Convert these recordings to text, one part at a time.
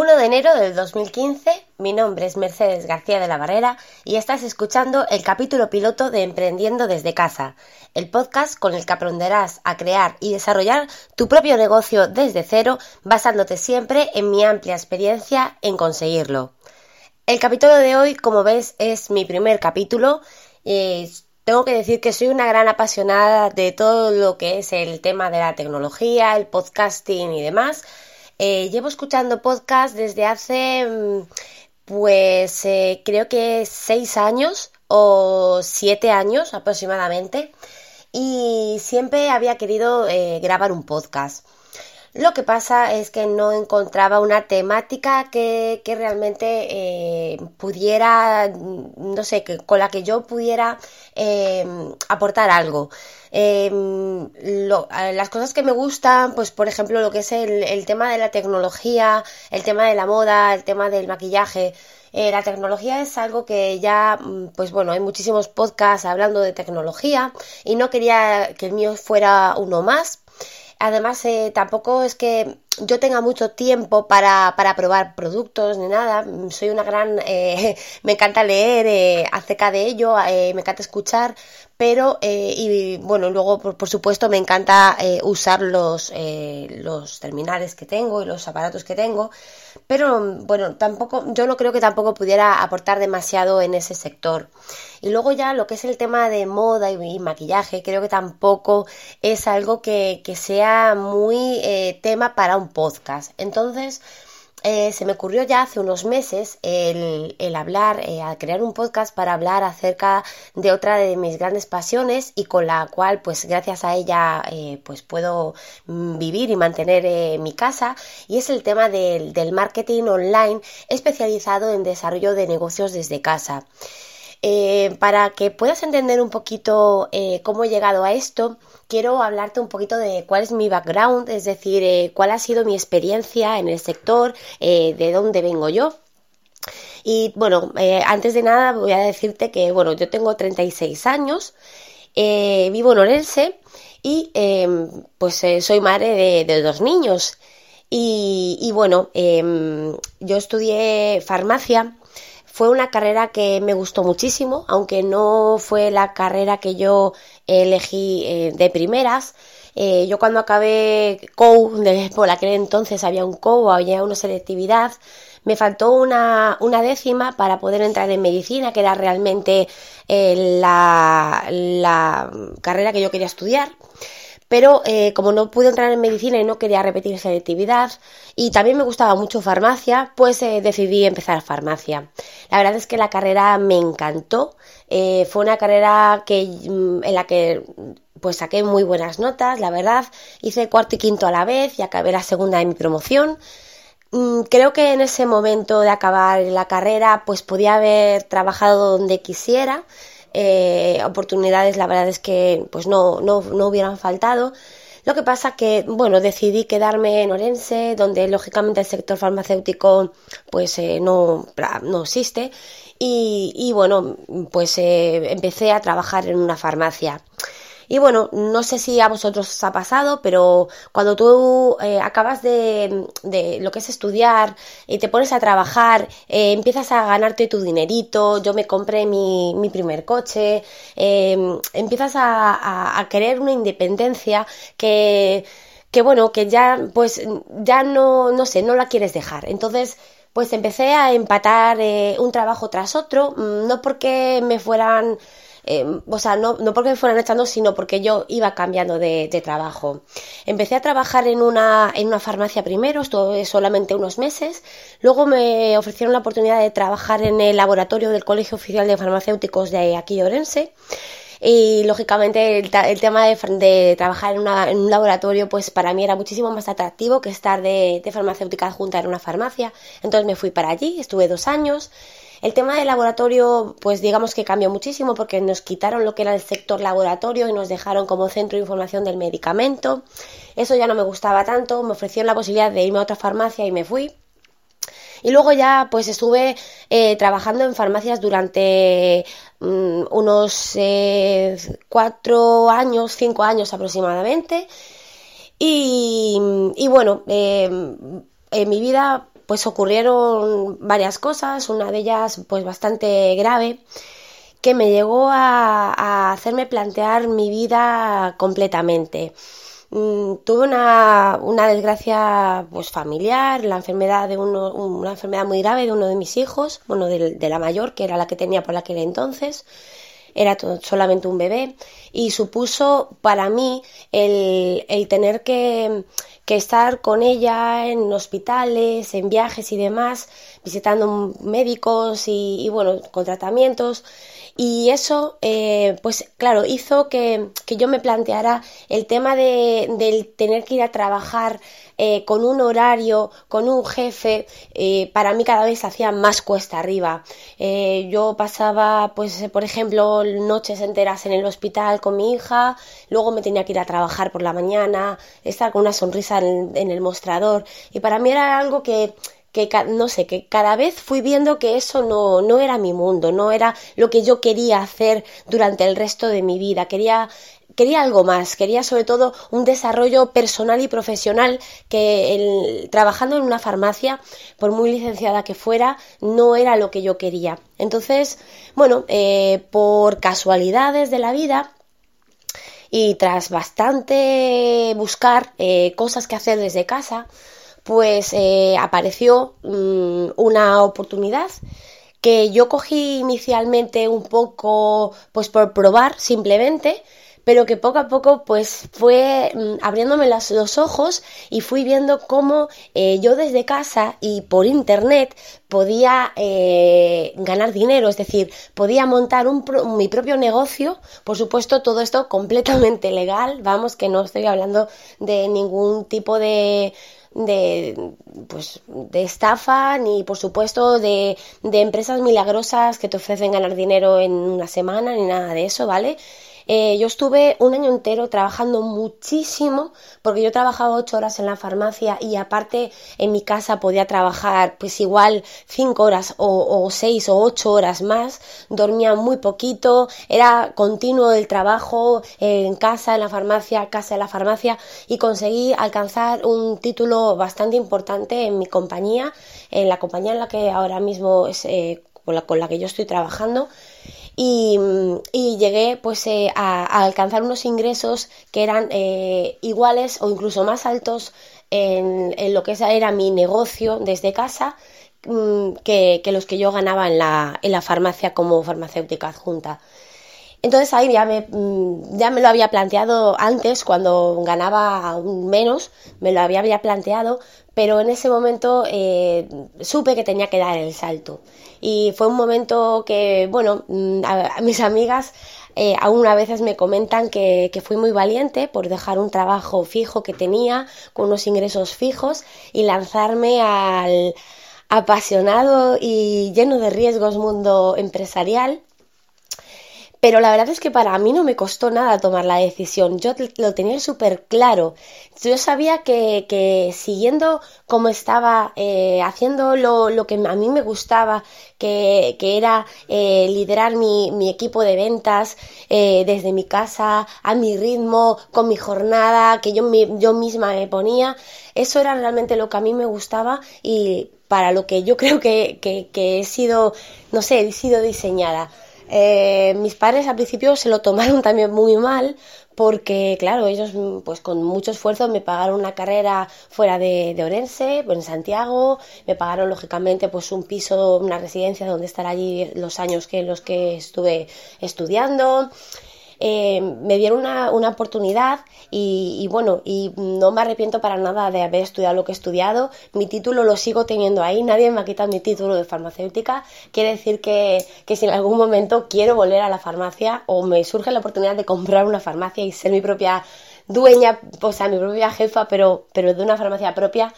1 de enero del 2015, mi nombre es Mercedes García de la Barrera y estás escuchando el capítulo piloto de Emprendiendo desde casa, el podcast con el que aprenderás a crear y desarrollar tu propio negocio desde cero, basándote siempre en mi amplia experiencia en conseguirlo. El capítulo de hoy, como ves, es mi primer capítulo. Eh, tengo que decir que soy una gran apasionada de todo lo que es el tema de la tecnología, el podcasting y demás. Eh, llevo escuchando podcast desde hace, mm, pues eh, creo que seis años o siete años aproximadamente y siempre había querido eh, grabar un podcast. Lo que pasa es que no encontraba una temática que, realmente pudiera, no sé, que, con la que yo pudiera aportar algo. Em, las cosas que me gustan, pues por ejemplo lo que es el, tema de la tecnología, el tema de la moda, el tema del maquillaje. Eh, la tecnología es algo que ya, mm, pues bueno, hay muchísimos podcasts hablando de tecnología y no quería que el mío fuera uno más. Además, eh, tampoco es que yo tenga mucho tiempo para, para probar productos ni nada. Soy una gran... Eh, me encanta leer acerca de ello, me encanta escuchar, pero eh, y bueno luego por, supuesto me encanta eh, usar los eh, los terminales que tengo y los aparatos que tengo pero bueno tampoco yo no creo que tampoco pudiera aportar demasiado en ese sector y luego ya lo que es el tema de moda y, maquillaje creo que tampoco es algo que, que sea muy tema para un podcast entonces eh, se me ocurrió ya hace unos meses el, hablar, eh, crear un podcast para hablar acerca de otra de mis grandes pasiones y con la cual, pues gracias a ella, eh, pues puedo mm, vivir y mantener mi casa y es el tema del, del marketing online especializado en desarrollo de negocios desde casa. Eh, para que puedas entender un poquito eh, cómo he llegado a esto, quiero hablarte un poquito de cuál es mi background, es decir, eh, cuál ha sido mi experiencia en el sector, de dónde vengo yo. Y bueno, antes de nada voy a decirte que, bueno, yo tengo 36 años, vivo en Orense y em, pues soy madre de, dos niños. Y, bueno, em, yo estudié farmacia fue una carrera que me gustó muchísimo, aunque no fue la carrera que yo elegí eh, de primeras. Eh, yo cuando acabé COU, por aquel entonces había un COU, había una selectividad, me faltó una, una, décima para poder entrar en medicina, que era realmente eh, la, la carrera que yo quería estudiar pero eh, como no pude entrar en medicina y no quería repetir selectividad y también me gustaba mucho farmacia, pues eh, decidí empezar farmacia. La verdad es que la carrera me encantó, eh, fue una carrera que, mm, en la que pues saqué muy buenas notas, la verdad, hice cuarto y quinto a la vez y acabé la segunda de mi promoción. Mm, creo que en ese momento de acabar la carrera pues podía haber trabajado donde quisiera, eh, oportunidades la verdad es que pues no, no, no hubieran faltado. Lo que pasa que, bueno, decidí quedarme en Orense, donde lógicamente el sector farmacéutico pues eh, no, no existe. Y, y bueno, pues eh, empecé a trabajar en una farmacia. Y bueno, no sé si a vosotros os ha pasado, pero cuando tú eh, acabas de, de, lo que es estudiar y te pones a trabajar, eh, empiezas a ganarte tu dinerito, yo me compré mi, mi primer coche, em, empiezas a, a, querer una independencia que, que bueno, que ya pues ya no, no sé, no la quieres dejar. Entonces, pues empecé a empatar eh, un trabajo tras otro, mm, no porque me fueran eh, o sea, no, no, porque me fueran echando, sino porque yo iba cambiando de, trabajo. Empecé a trabajar en una, en una farmacia primero, estuve solamente unos meses, luego me ofrecieron la oportunidad de trabajar en el laboratorio del Colegio Oficial de Farmacéuticos de aquí de Orense. Y lógicamente el, tema de, trabajar en, un laboratorio pues para mí era muchísimo más atractivo que estar de, de farmacéutica junta en una farmacia. Entonces me fui para allí estuve dos años el tema del laboratorio, pues digamos que cambió muchísimo porque nos quitaron lo que era el sector laboratorio y nos dejaron como centro de información del medicamento. Eso ya no me gustaba tanto, me ofrecieron la posibilidad de irme a otra farmacia y me fui. Y luego ya pues estuve eh, trabajando en farmacias durante mm, unos eh, cuatro años, cinco años aproximadamente. Y, bueno, eh, en mi vida pues ocurrieron varias cosas, una de ellas pues bastante grave, que me llegó a, hacerme plantear mi vida completamente. Mm, tuve una, desgracia pues familiar, la enfermedad de uno, una enfermedad muy grave de uno de mis hijos, bueno, de, la mayor, que era la que tenía por aquel entonces, era solamente un bebé, y supuso para mí el, el tener que, que estar con ella en hospitales, en viajes y demás, visitando médicos y, bueno, con tratamientos. Y eso, eh, pues claro, hizo que, yo me planteara el tema de, del tener que ir a trabajar eh, con un horario, con un jefe, eh, para mí cada vez hacía más cuesta arriba. yo pasaba, pues, por ejemplo, noches enteras en el hospital con mi hija, luego me tenía que ir a trabajar por la mañana, estar con una sonrisa en, el mostrador. Y para mí era algo que que no sé, que cada vez fui viendo que eso no, no era mi mundo, no era lo que yo quería hacer durante el resto de mi vida. Quería quería algo más, quería sobre todo un desarrollo personal y profesional que trabajando en una farmacia, por muy licenciada que fuera, no era lo que yo quería. Entonces, bueno, eh, por casualidades de la vida, y tras bastante buscar eh, cosas que hacer desde casa, pues eh, apareció mm, una oportunidad que yo cogí inicialmente un poco pues por probar simplemente pero que poco a poco pues fue mm, abriéndome los ojos y fui viendo cómo eh, yo desde casa y por internet podía eh, ganar dinero, es decir, podía montar mi propio negocio, por supuesto todo esto completamente legal, vamos que no estoy hablando de ningún tipo de de, pues, de estafa ni por supuesto de, de empresas milagrosas que te ofrecen ganar dinero en una semana ni nada de eso, ¿vale? Eh, yo estuve un año entero trabajando muchísimo porque yo trabajaba ocho horas en la farmacia y aparte en mi casa podía trabajar pues igual cinco horas o, seis o ocho horas más. Dormía muy poquito, era continuo el trabajo en casa, en la farmacia, casa, en la farmacia y conseguí alcanzar un título bastante importante en mi compañía, en la compañía en la que ahora mismo es eh, con, la, con la que yo estoy trabajando y, llegué pues eh, a, alcanzar unos ingresos que eran eh, iguales o incluso más altos en, lo que era mi negocio desde casa mm, que, los que yo ganaba en la, en la farmacia como farmacéutica adjunta. Entonces ahí ya me, mm, ya me lo había planteado antes, cuando ganaba menos, me lo había, planteado, pero en ese momento eh, supe que tenía que dar el salto. Y fue un momento que, bueno, mm, mis amigas eh, aún a veces me comentan que, que, fui muy valiente por dejar un trabajo fijo que tenía, con unos ingresos fijos, y lanzarme al apasionado y lleno de riesgos mundo empresarial pero la verdad es que para mí no me costó nada tomar la decisión. Yo lo tenía súper claro. Yo sabía que, que siguiendo como estaba, eh, haciendo lo, que a mí me gustaba, que, que era eh, liderar mi, mi, equipo de ventas eh, desde mi casa, a mi ritmo, con mi jornada, que yo, yo misma me ponía, eso era realmente lo que a mí me gustaba y para lo que yo creo que, que he sido, no sé, he sido diseñada. Eh, mis padres al principio se lo tomaron también muy mal porque, claro, ellos pues con mucho esfuerzo me pagaron una carrera fuera de, de Orense, pues, en Santiago, me pagaron lógicamente pues un piso, una residencia donde estar allí los años que los que estuve estudiando. Eh, me dieron una, una oportunidad y, bueno, y no me arrepiento para nada de haber estudiado lo que he estudiado. Mi título lo sigo teniendo ahí, nadie me ha quitado mi título de farmacéutica. Quiere decir que, que si en algún momento quiero volver a la farmacia o me surge la oportunidad de comprar una farmacia y ser mi propia dueña, o sea, mi propia jefa, pero, pero de una farmacia propia,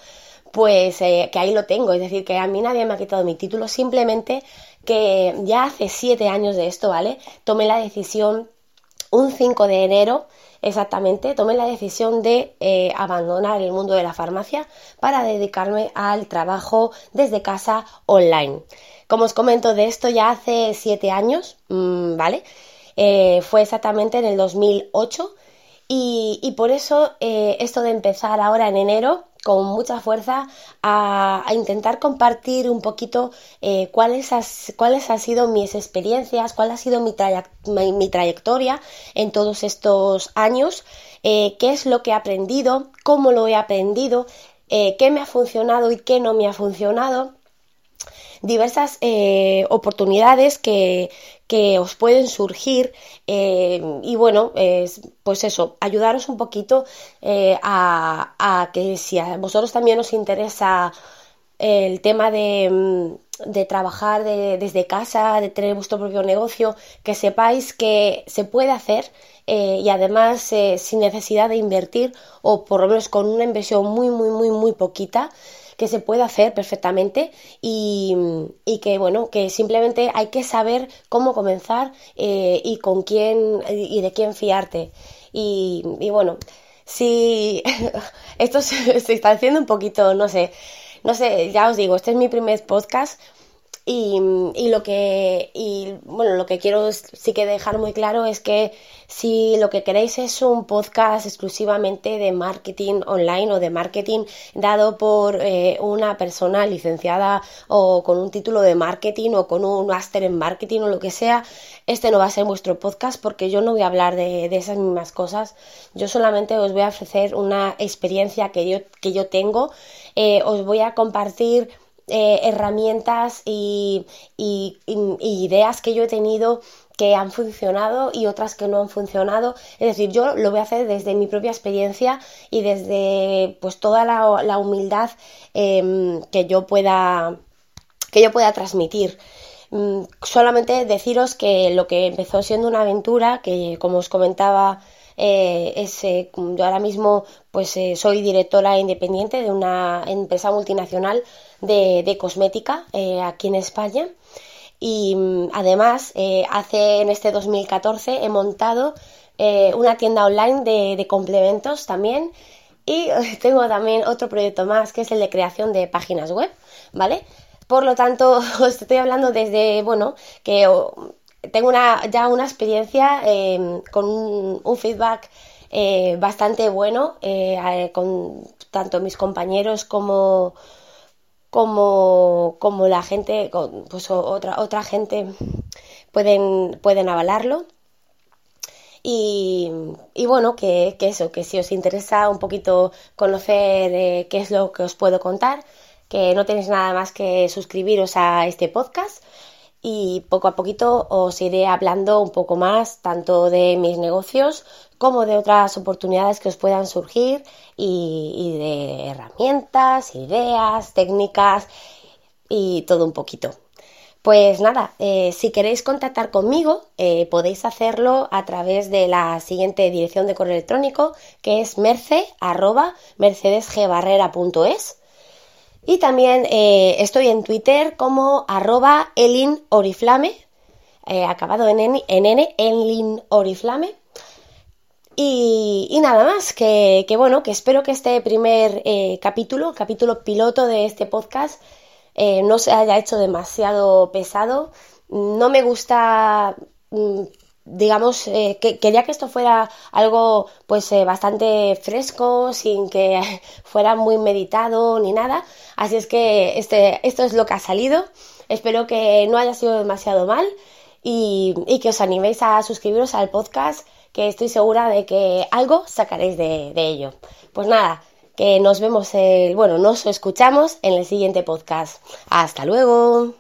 pues eh, que ahí lo tengo. Es decir, que a mí nadie me ha quitado mi título, simplemente que ya hace siete años de esto, ¿vale? Tomé la decisión un 5 de enero exactamente tomé la decisión de eh, abandonar el mundo de la farmacia para dedicarme al trabajo desde casa online. Como os comento de esto ya hace 7 años, mm, ¿vale? Eh, fue exactamente en el 2008 y, por eso eh, esto de empezar ahora en enero, con mucha fuerza a, intentar compartir un poquito eh, cuáles, cuáles han sido mis experiencias, cuál ha sido mi, mi, trayectoria en todos estos años, eh, qué es lo que he aprendido, cómo lo he aprendido, eh, qué me ha funcionado y qué no me ha funcionado. Diversas oportunidades que, os pueden surgir eh, y bueno, pues eso, ayudaros un poquito eh, a, que si a vosotros también os interesa el tema de, mm, de trabajar desde casa, de tener vuestro propio negocio, que sepáis que se puede hacer y además sin necesidad de invertir o por lo menos con una inversión muy, muy, muy, muy poquita que se puede hacer perfectamente y, que bueno, que simplemente hay que saber cómo comenzar eh, y con quién y de quién fiarte. Y, bueno, si esto se, se, está haciendo un poquito, no sé, no sé, ya os digo, este es mi primer podcast y, lo que bueno lo que quiero sí que dejar muy claro es que si lo que queréis es un podcast exclusivamente de marketing online o de marketing dado por eh, una persona licenciada o con un título de marketing o con un máster en marketing o lo que sea este no va a ser vuestro podcast porque yo no voy a hablar de, esas mismas cosas. Yo solamente os voy a ofrecer una experiencia que yo que yo tengo. Eh, os voy a compartir eh, herramientas y, ideas que yo he tenido que han funcionado y otras que no han funcionado. Es decir, yo lo voy a hacer desde mi propia experiencia y desde pues toda la, humildad em, que yo pueda que yo pueda transmitir. Mm, solamente deciros que lo que empezó siendo una aventura, que como os comentaba eh, eh, yo ahora mismo pues soy directora independiente de una empresa multinacional de, cosmética aquí en España y mm, además hace en este 2014 he montado una tienda online de, complementos también y tengo también otro proyecto más que es el de creación de páginas web, ¿vale? Por lo tanto, os estoy hablando desde, bueno, que tengo una, ya una experiencia em, con un, feedback eh, bastante bueno eh, con tanto mis compañeros como, como, como la gente, pues otra, otra gente pueden, pueden avalarlo. Y, y bueno, que, que, eso, que si os interesa un poquito conocer eh, qué es lo que os puedo contar, que no tenéis nada más que suscribiros a este podcast y poco a poquito os iré hablando un poco más tanto de mis negocios como de otras oportunidades que os puedan surgir y, de herramientas, ideas, técnicas y todo un poquito. Pues nada, eh, si queréis contactar conmigo, eh, podéis hacerlo a través de la siguiente dirección de correo electrónico, que es merce.mercedesgbarrera.es y también eh, estoy en Twitter como arroba elinoriflame, eh, acabado en N, en N elinoriflame. Y, nada más, que, bueno, que espero que este primer eh, capítulo, capítulo piloto de este podcast, no se haya hecho demasiado pesado. No me gusta mm, digamos, eh, que quería que esto fuera algo pues eh, bastante fresco, sin que fuera muy meditado ni nada. Así es que este, esto es lo que ha salido. Espero que no haya sido demasiado mal y, que os animéis a suscribiros al podcast, que estoy segura de que algo sacaréis de, de ello. Pues nada, que nos vemos, el, bueno, nos escuchamos en el siguiente podcast. Hasta luego.